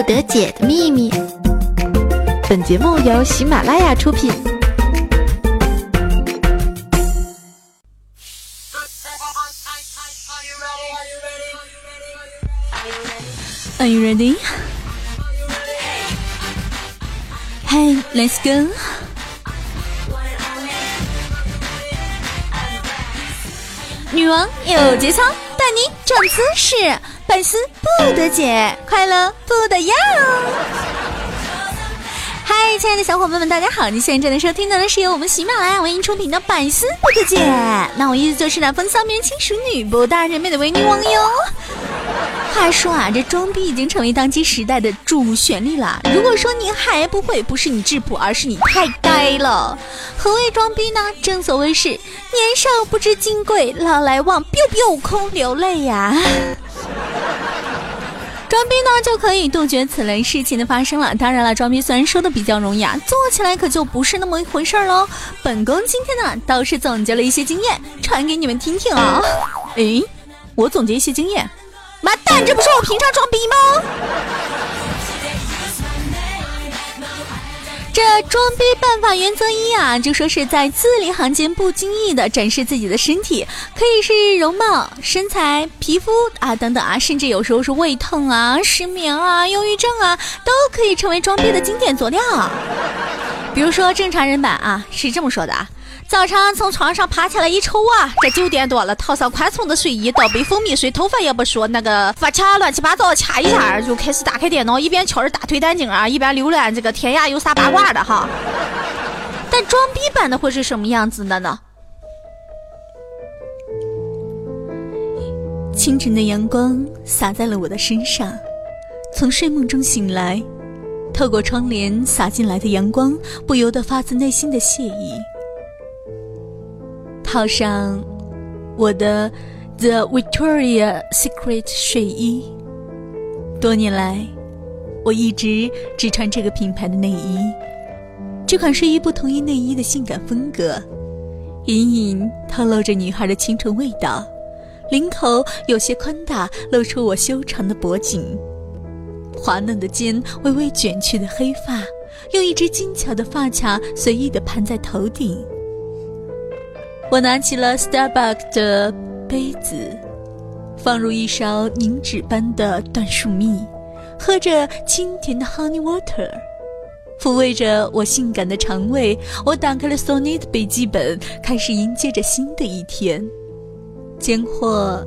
不得解的秘密。本节目由喜马拉雅出品。Are you ready? Hey, let's go. 女王有节操，带你长姿势，百思不得解，快乐不得要。嗨，亲爱的小伙伴们，大家好！你现在正在收听的是由我们喜马拉雅为您出品的《百思不得解》，那我依旧是那风骚面轻熟女不大人美的维女王哟。话说啊，这装逼已经成为当今时代的主旋律了。如果说你还不会，不是你质朴，而是你太呆了。何谓装逼呢？正所谓是年少不知金贵，老来忘 biu biu 空流泪呀。装逼呢，就可以杜绝此类事情的发生了。当然了，装逼虽然说的比较容易啊，做起来可就不是那么一回事喽。本宫今天呢，倒是总结了一些经验，传给你们听听啊。诶，我总结一些经验。妈蛋，这不是我平常装逼吗？这装逼办法原则一啊，就说是在字里行间不经意的展示自己的身体，可以是容貌、身材、皮肤啊等等啊，甚至有时候是胃痛啊、失眠啊、忧郁症啊，都可以成为装逼的经典佐料。比如说正常人版啊，是这么说的啊。早上从床上爬起来一瞅啊，这九点多了，套上宽松的睡衣，倒杯蜂蜜水，头发也不梳，那个发卡乱七八糟掐一下，就开始打开电脑，一边敲着大腿胆经啊，一边浏览这个天涯有啥八卦的哈。但装逼版的会是什么样子的呢？清晨的阳光洒在了我的身上，从睡梦中醒来，透过窗帘洒进来的阳光，不由得发自内心的惬意。套上我的 The Victoria Secret 睡衣。多年来，我一直只穿这个品牌的内衣。这款睡衣不同于内衣的性感风格，隐隐透露着女孩的清纯味道。领口有些宽大，露出我修长的脖颈。滑嫩的肩，微微卷曲的黑发，用一只精巧的发卡随意地盘在头顶。我拿起了 Starbucks 的杯子，放入一勺凝脂般的椴树蜜，喝着清甜的 Honey Water，抚慰着我性感的肠胃。我打开了 Sony 的笔记本，开始迎接着新的一天。间或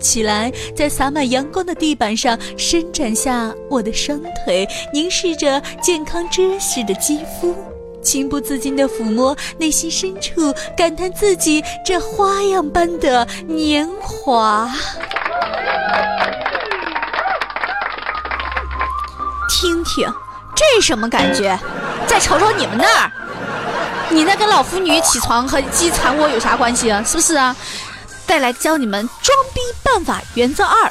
起来，在洒满阳光的地板上伸展下我的双腿，凝视着健康知识的肌肤。情不自禁地抚摸内心深处，感叹自己这花样般的年华。听听，这什么感觉？再瞅瞅你们那儿，你那跟老妇女起床和鸡缠窝有啥关系啊？是不是啊？再来教你们装逼办法原则二。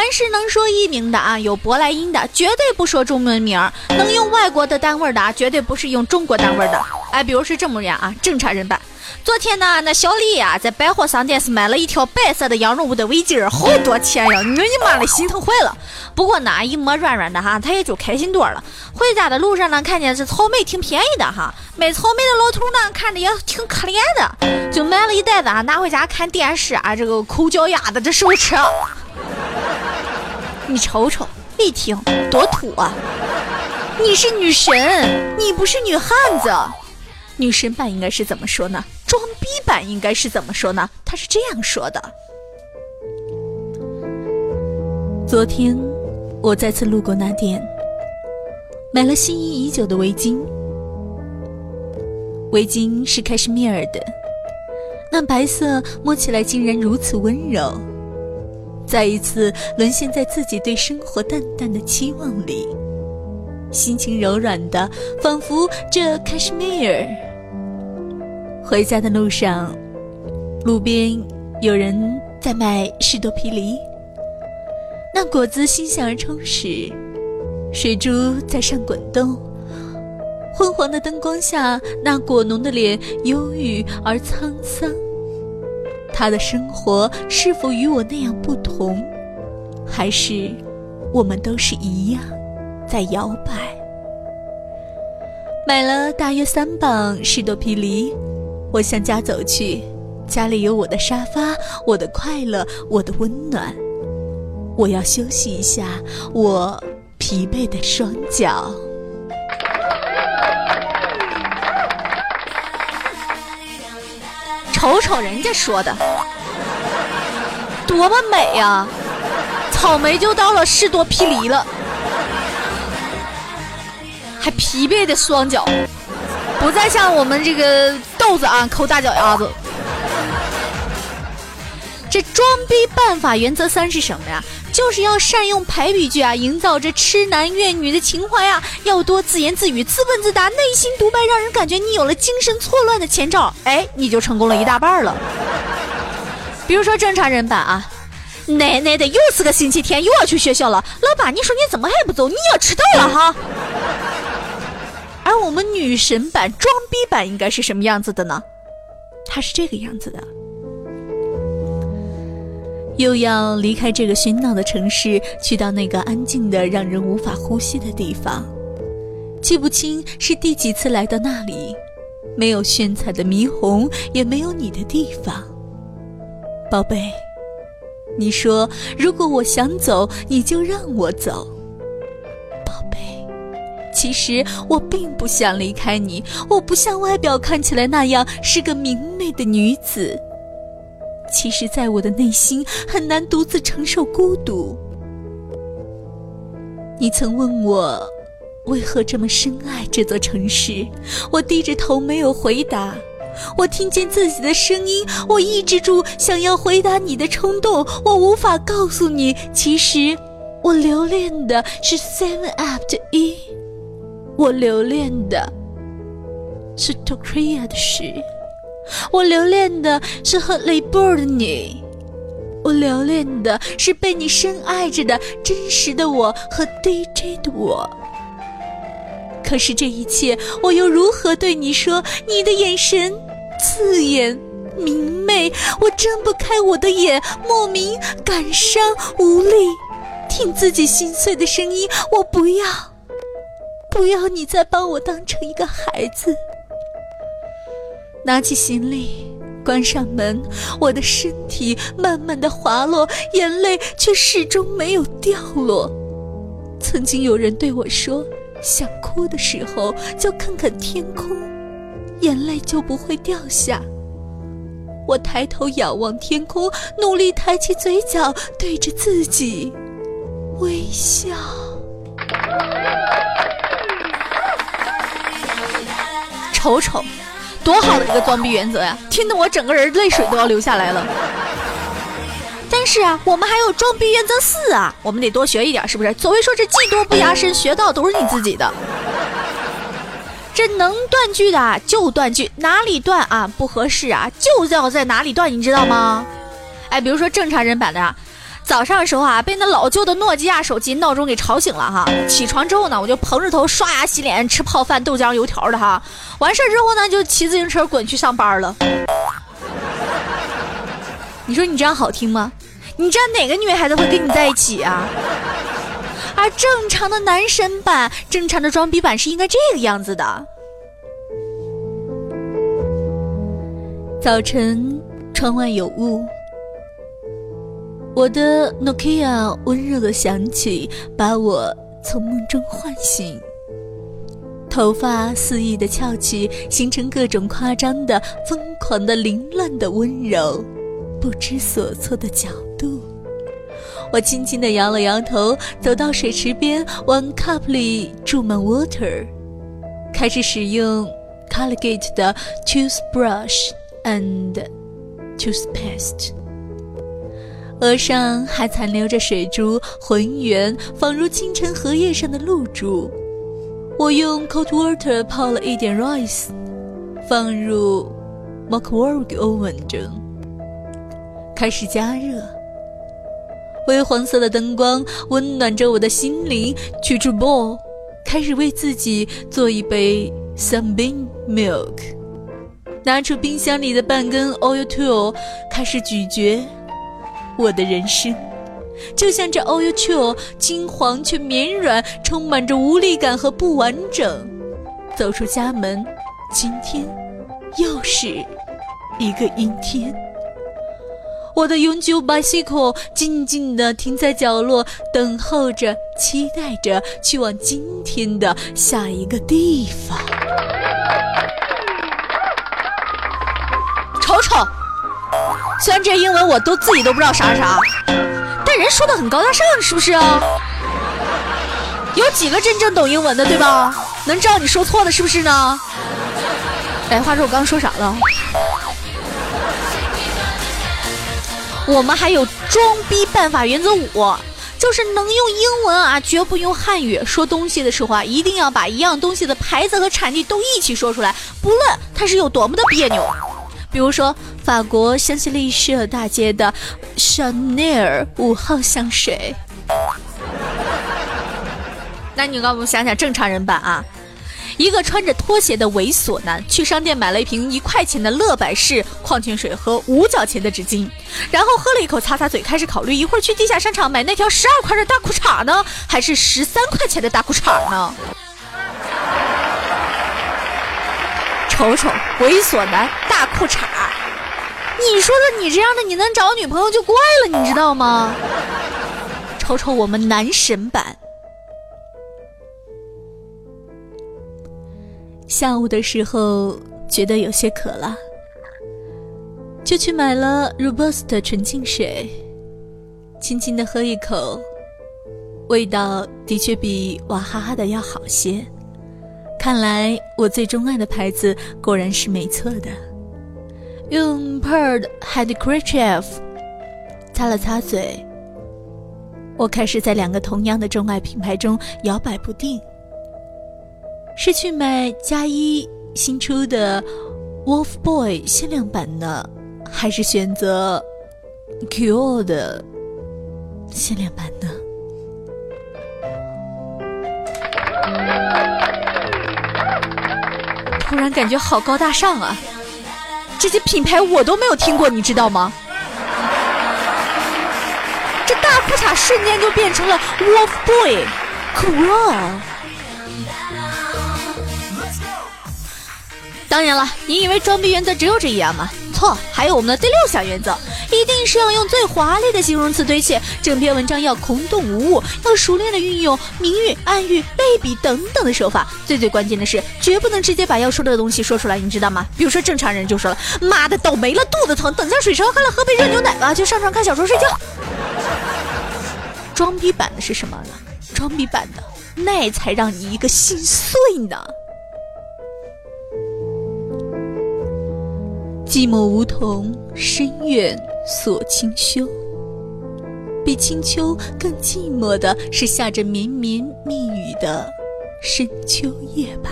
凡是能说艺名的啊，有舶来音的，绝对不说中文名；能用外国的单位的啊，绝对不是用中国单位的。哎，比如是这么样啊，正常人版。昨天呢，那小李呀，在百货商店是买了一条白色的羊绒布的围巾，好多钱呀！我你妈的，心疼坏了。不过呢，一摸软软的哈，他也就开心多了。回家的路上呢，看见是草莓挺便宜的哈，卖草莓的老头呢，看着也挺可怜的，就买了一袋子啊，拿回家看电视啊，这个抠脚丫子的时候吃。你瞅瞅，一听多土啊！你是女神，你不是女汉子。女神版应该是怎么说呢？装逼版应该是怎么说呢？他是这样说的：昨天我再次路过那店，买了心仪已久的围巾。围巾是开什米尔的，那白色摸起来竟然如此温柔。再一次沦陷在自己对生活淡淡的期望里，心情柔软的，仿佛这 cashmere。回家的路上，路边有人在卖士多啤梨，那果子馨香而充实，水珠在上滚动，昏黄的灯光下，那果农的脸忧郁而沧桑。他的生活是否与我那样不同，还是我们都是一样，在摇摆。买了大约三磅士多啤梨，我向家走去。家里有我的沙发，我的快乐，我的温暖。我要休息一下我疲惫的双脚。瞅瞅人家说的，多么美呀！草莓就到了士多啤梨了，还疲惫的双脚，不再像我们这个豆子啊抠大脚丫子。这装逼办法原则三是什么呀？就是要善用排比句啊，营造着痴男怨女的情怀啊，要多自言自语、自问自答、内心独白，让人感觉你有了精神错乱的前兆，哎，你就成功了一大半了。比如说正常人版啊，奶奶的，又是个星期天，又要去学校了。老爸，你说你怎么还不走？你要迟到了哈。而我们女神版装逼版应该是什么样子的呢？它是这个样子的。又要离开这个喧闹的城市，去到那个安静的、让人无法呼吸的地方。记不清是第几次来到那里，没有炫彩的霓虹，也没有你的地方。宝贝，你说如果我想走，你就让我走。宝贝，其实我并不想离开你，我不像外表看起来那样是个明媚的女子。其实，在我的内心很难独自承受孤独。你曾问我为何这么深爱这座城市，我低着头没有回答。我听见自己的声音，我抑制住想要回答你的冲动。我无法告诉你，其实我留恋的是 Seven Up 的一，我留恋的是 Tokyo 的十。我留恋的是和雷布的你，我留恋的是被你深爱着的真实的我和 DJ 的我。可是这一切，我又如何对你说？你的眼神刺眼明媚，我睁不开我的眼，莫名感伤无力，听自己心碎的声音。我不要，不要你再把我当成一个孩子。拿起行李，关上门，我的身体慢慢的滑落，眼泪却始终没有掉落。曾经有人对我说，想哭的时候就看看天空，眼泪就不会掉下。我抬头仰望天空，努力抬起嘴角，对着自己微笑。瞅瞅。多好的一个装逼原则呀！听得我整个人泪水都要流下来了。但是啊，我们还有装逼原则四啊，我们得多学一点，是不是？所谓说这技多不压身，学到都是你自己的。这能断句的就断句，哪里断啊不合适啊，就要在哪里断，你知道吗？哎，比如说正常人版的啊。早上的时候啊，被那老旧的诺基亚手机闹钟给吵醒了哈。起床之后呢，我就蓬着头刷牙洗脸，吃泡饭、豆浆、油条的哈。完事儿之后呢，就骑自行车滚去上班了。你说你这样好听吗？你知道哪个女孩子会跟你在一起啊？而正常的男神版、正常的装逼版是应该这个样子的。早晨，窗外有雾。我的 Nokia 温热的响起，把我从梦中唤醒。头发肆意的翘起，形成各种夸张的、疯狂的、凌乱的温柔，不知所措的角度。我轻轻地摇了摇头，走到水池边，往 cup 里注满 water，开始使用 Colgate 的 toothbrush and toothpaste。额上还残留着水珠，浑圆，仿如清晨荷叶上的露珠。我用 cold water 泡了一点 rice，放入 microwave oven 中，开始加热。微黄色的灯光温暖着我的心灵。取出 bowl，开始为自己做一杯 sunbeam milk。拿出冰箱里的半根 oil tool，开始咀嚼。我的人生，就像这 Oil Chill，金黄却绵软，充满着无力感和不完整。走出家门，今天又是一个阴天。我的永久 bicycle 静静地停在角落，等候着，期待着去往今天的下一个地方。瞅瞅，虽然这英文我都自己都不知道啥啥，但人说的很高大上，是不是啊？有几个真正懂英文的，对吧？能知道你说错的是不是呢？哎，话说我刚刚说啥了？我们还有装逼办法原则五，就是能用英文啊，绝不用汉语。说东西的时候啊，一定要把一样东西的牌子和产地都一起说出来，不论它是有多么的别扭。比如说，法国香榭丽舍大街的香奈儿五号香水。那你告诉我想想正常人版啊？一个穿着拖鞋的猥琐男去商店买了一瓶一块钱的乐百氏矿泉水和五角钱的纸巾，然后喝了一口擦擦嘴，开始考虑一会儿去地下商场买那条十二块的大裤衩呢，还是十三块钱的大裤衩呢？瞅瞅，猥琐男大裤衩，你说的你这样的你能找女朋友就怪了，你知道吗？瞅瞅我们男神版。下午的时候觉得有些渴了，就去买了 Robust 纯净水，轻轻的喝一口，味道的确比娃哈哈的要好些。看来我最钟爱的牌子果然是没错的。用 Pearl Handkerchief 擦了擦嘴，我开始在两个同样的钟爱品牌中摇摆不定。是去买加一新出的 Wolf Boy 限量版呢，还是选择 Q 的限量版呢？突然感觉好高大上啊！这些品牌我都没有听过，你知道吗？这大裤衩瞬间就变成了 Wolf Boy，酷啊！当然了，你以为装逼原则只有这一样吗？错，还有我们的第六项原则，一定是要用最华丽的形容词堆砌整篇文章，要空洞无物，要熟练的运用明喻、暗喻、类比等等的手法。最最关键的是，绝不能直接把要说的东西说出来，你知道吗？比如说正常人就说了：“妈的，倒霉了，肚子疼，等下水烧开了，喝杯热牛奶吧，就上床看小说睡觉。”装逼版的是什么呢？装逼版的那才让你一个心碎呢。寂寞梧桐深院锁清秋，比清秋更寂寞的是下着绵绵密雨的深秋夜吧。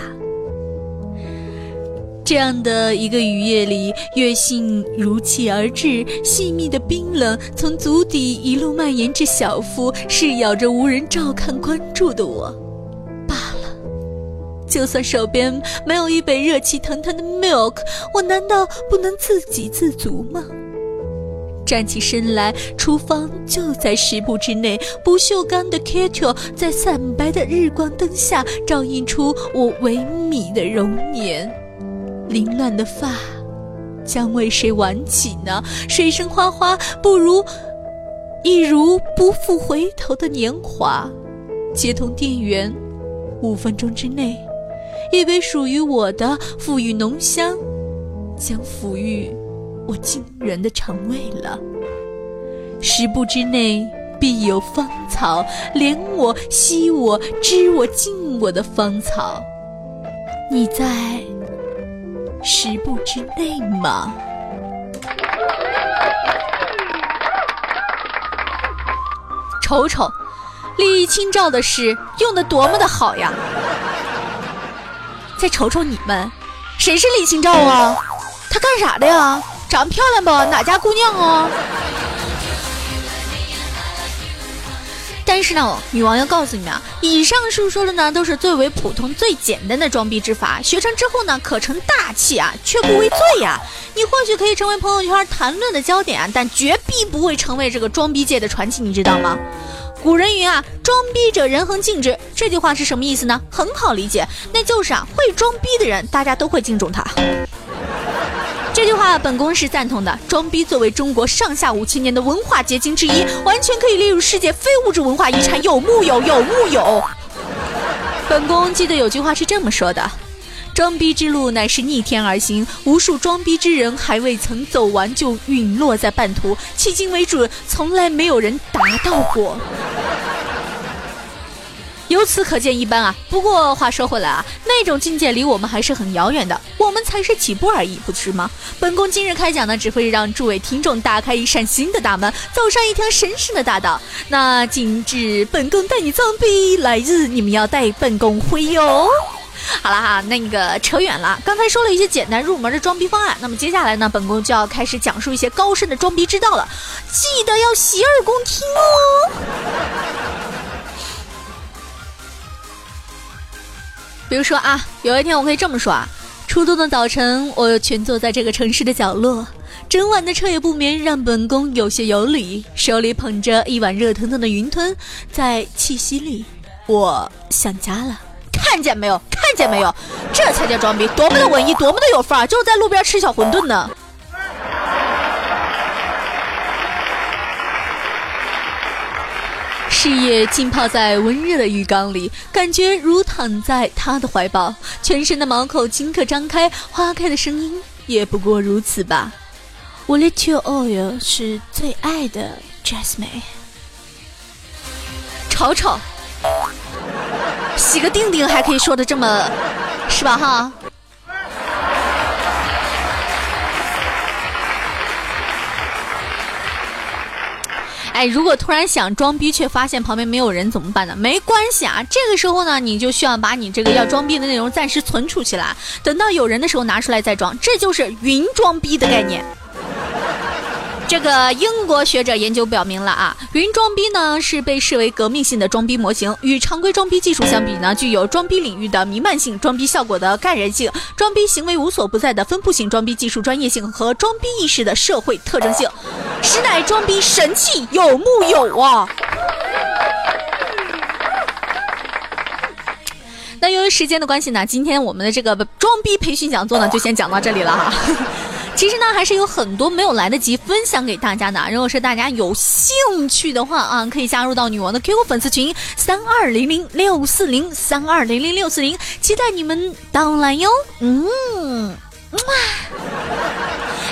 这样的一个雨夜里，月信如期而至，细密的冰冷从足底一路蔓延至小腹，是咬着无人照看关注的我。就算手边没有一杯热气腾腾的 milk，我难道不能自给自足吗？站起身来，厨房就在十步之内。不锈钢的 kettle 在惨白的日光灯下照映出我萎靡的容颜。凌乱的发将为谁挽起呢？水声哗哗，不如一如不复回头的年华。接通电源，五分钟之内。一杯属于我的馥郁浓香，将抚育我惊人的肠胃了。十步之内必有芳草，怜我、惜我、知我、敬我的芳草。你在十步之内吗？瞅瞅，李清照的诗用的多么的好呀！再瞅瞅你们，谁是李清照啊？她干啥的呀？长得漂亮不？哪家姑娘啊？但是呢，女王要告诉你们啊，以上述说的呢都是最为普通、最简单的装逼之法，学成之后呢可成大器啊，却不为罪呀。你或许可以成为朋友圈谈论的焦点啊，但绝必不会成为这个装逼界的传奇，你知道吗？古人云啊，装逼者人恒敬之。这句话是什么意思呢？很好理解，那就是啊，会装逼的人，大家都会敬重他。这句话本宫是赞同的。装逼作为中国上下五千年的文化结晶之一，完全可以列入世界非物质文化遗产，有木有？有木有？本宫记得有句话是这么说的：装逼之路乃是逆天而行，无数装逼之人还未曾走完就陨落在半途，迄今为止从来没有人达到过。由此可见一斑啊！不过话说回来啊，那种境界离我们还是很遥远的，我们才是起步而已，不是吗？本宫今日开讲呢，只会让诸位听众打开一扇新的大门，走上一条神圣的大道。那今日本宫带你装逼，来日你们要带本宫回哟。好了哈，那个扯远了，刚才说了一些简单入门的装逼方案，那么接下来呢，本宫就要开始讲述一些高深的装逼之道了，记得要洗耳恭听哦。比如说啊，有一天我可以这么说啊：初冬的早晨，我蜷坐在这个城市的角落，整晚的彻夜不眠让本宫有些有理，手里捧着一碗热腾腾的云吞，在气息里，我想家了。看见没有？看见没有？这才叫装逼，多么的文艺，多么的有范儿，就是在路边吃小馄饨呢。事业浸泡在温热的浴缸里，感觉如躺在他的怀抱，全身的毛孔顷刻张开，花开的声音也不过如此吧。我 let you oil 是最爱的 Jasmine，瞅瞅，洗个腚腚还可以说的这么，是吧哈？哎，如果突然想装逼，却发现旁边没有人怎么办呢？没关系啊，这个时候呢，你就需要把你这个要装逼的内容暂时存储起来，等到有人的时候拿出来再装，这就是云装逼的概念。这个英国学者研究表明了啊，云装逼呢是被视为革命性的装逼模型，与常规装逼技术相比呢，具有装逼领域的弥漫性、装逼效果的感染性、装逼行为无所不在的分布性、装逼技术专业性和装逼意识的社会特征性，实乃装逼神器，有木有啊？那由于时间的关系呢，今天我们的这个装逼培训讲座呢，就先讲到这里了哈。其实呢，还是有很多没有来得及分享给大家的。如果是大家有兴趣的话啊，可以加入到女王的 QQ 粉丝群三二零零六四零三二零零六四零，期待你们到来哟。嗯。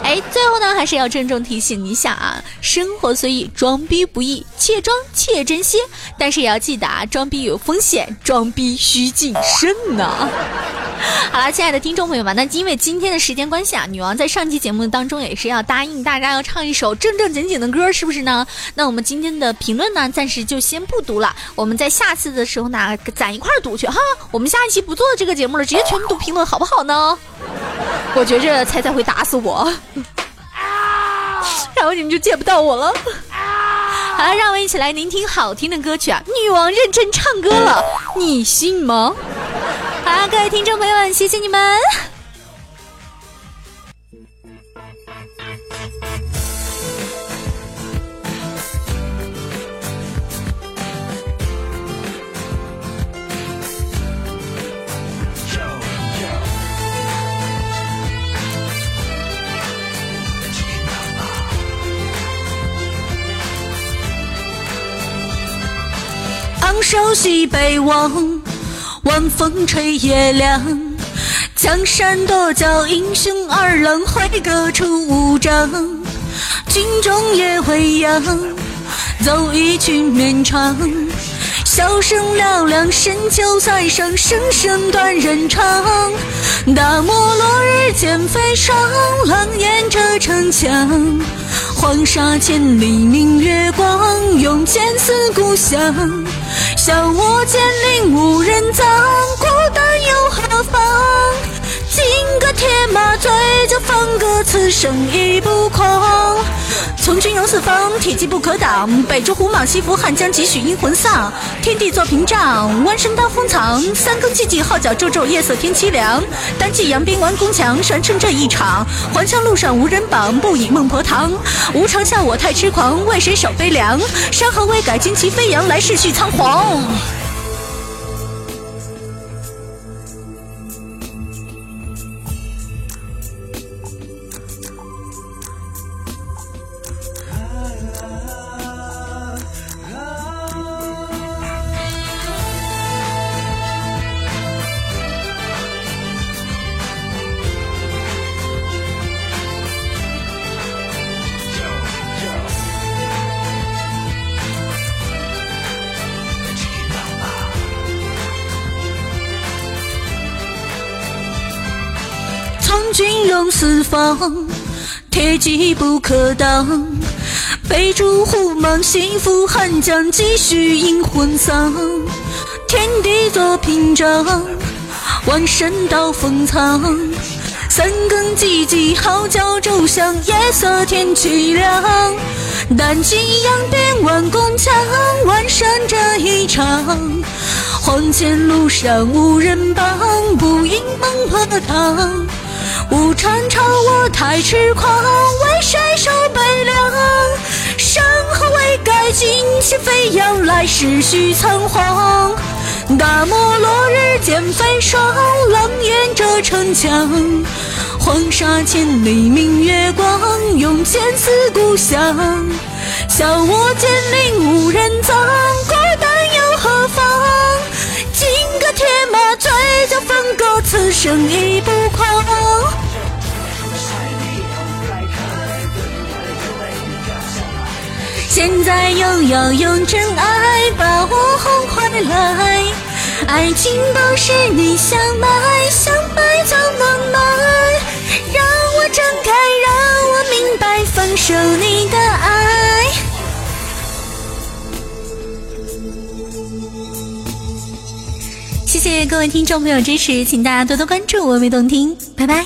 哎，最后呢，还是要郑重提醒一下啊，生活随意，装逼不易，且装且珍惜。但是也要记得啊，装逼有风险，装逼需谨慎呢。好了，亲爱的听众朋友们，那因为今天的时间关系啊，女王在上期节目当中也是要答应大家要唱一首正正经经的歌，是不是呢？那我们今天的评论呢，暂时就先不读了，我们在下次的时候呢，咱一块读去哈。我们下一期不做这个节目了，直接全部读评论，好不好呢？我觉着猜猜会打死我，然后你们就见不到我了。好了，让我们一起来聆听好听的歌曲啊！女王认真唱歌了，你信吗？好，各位听众朋友们，谢谢你们。昂首西北望，晚风吹夜凉。江山多娇英雄儿郎会各处无章。军中夜未央，奏一曲绵长。箫声嘹亮，深秋塞上，声声断人肠。大漠落日渐飞霜，狼烟遮城墙。黄沙千里明月光，用剑思故乡。笑我剑灵无人葬，孤单又何妨？金戈铁马，追此生已不空。从军游四方，铁骑不可挡。北逐胡马，西伏汉江，几许英魂丧。天地作屏障，弯身刀锋藏。三更寂寂，号角骤骤，夜色天凄凉。单骑扬鞭完宫墙，传称这一场。还乡路上无人绑，不以孟婆堂。无常笑我太痴狂，为谁守悲凉？山河未改，旌旗飞扬，来世续仓皇。铁骑不可挡。北逐胡马，西伏汉江，几许阴魂丧。天地作屏障，万神刀锋藏。三更寂寂，号角骤响，夜色天凄凉。单骑扬鞭万宫墙，万山这一场。还前路上无人帮，不应孟婆堂。无常朝我太痴狂，为谁受悲凉？山河未改，旌旗飞扬，来世续仓皇。大漠落日见飞霜，狼烟遮城墙。黄沙千里明月光，用剑刺故乡。笑我剑灵无人葬，孤单又何妨？金戈铁马，醉酒风歌，此生已不狂。现在又要用真爱把我哄回来，爱情不是你想买，想买就能买，让我睁开，让我明白放手你的爱。谢谢各位听众朋友支持，请大家多多关注我美动听，拜拜。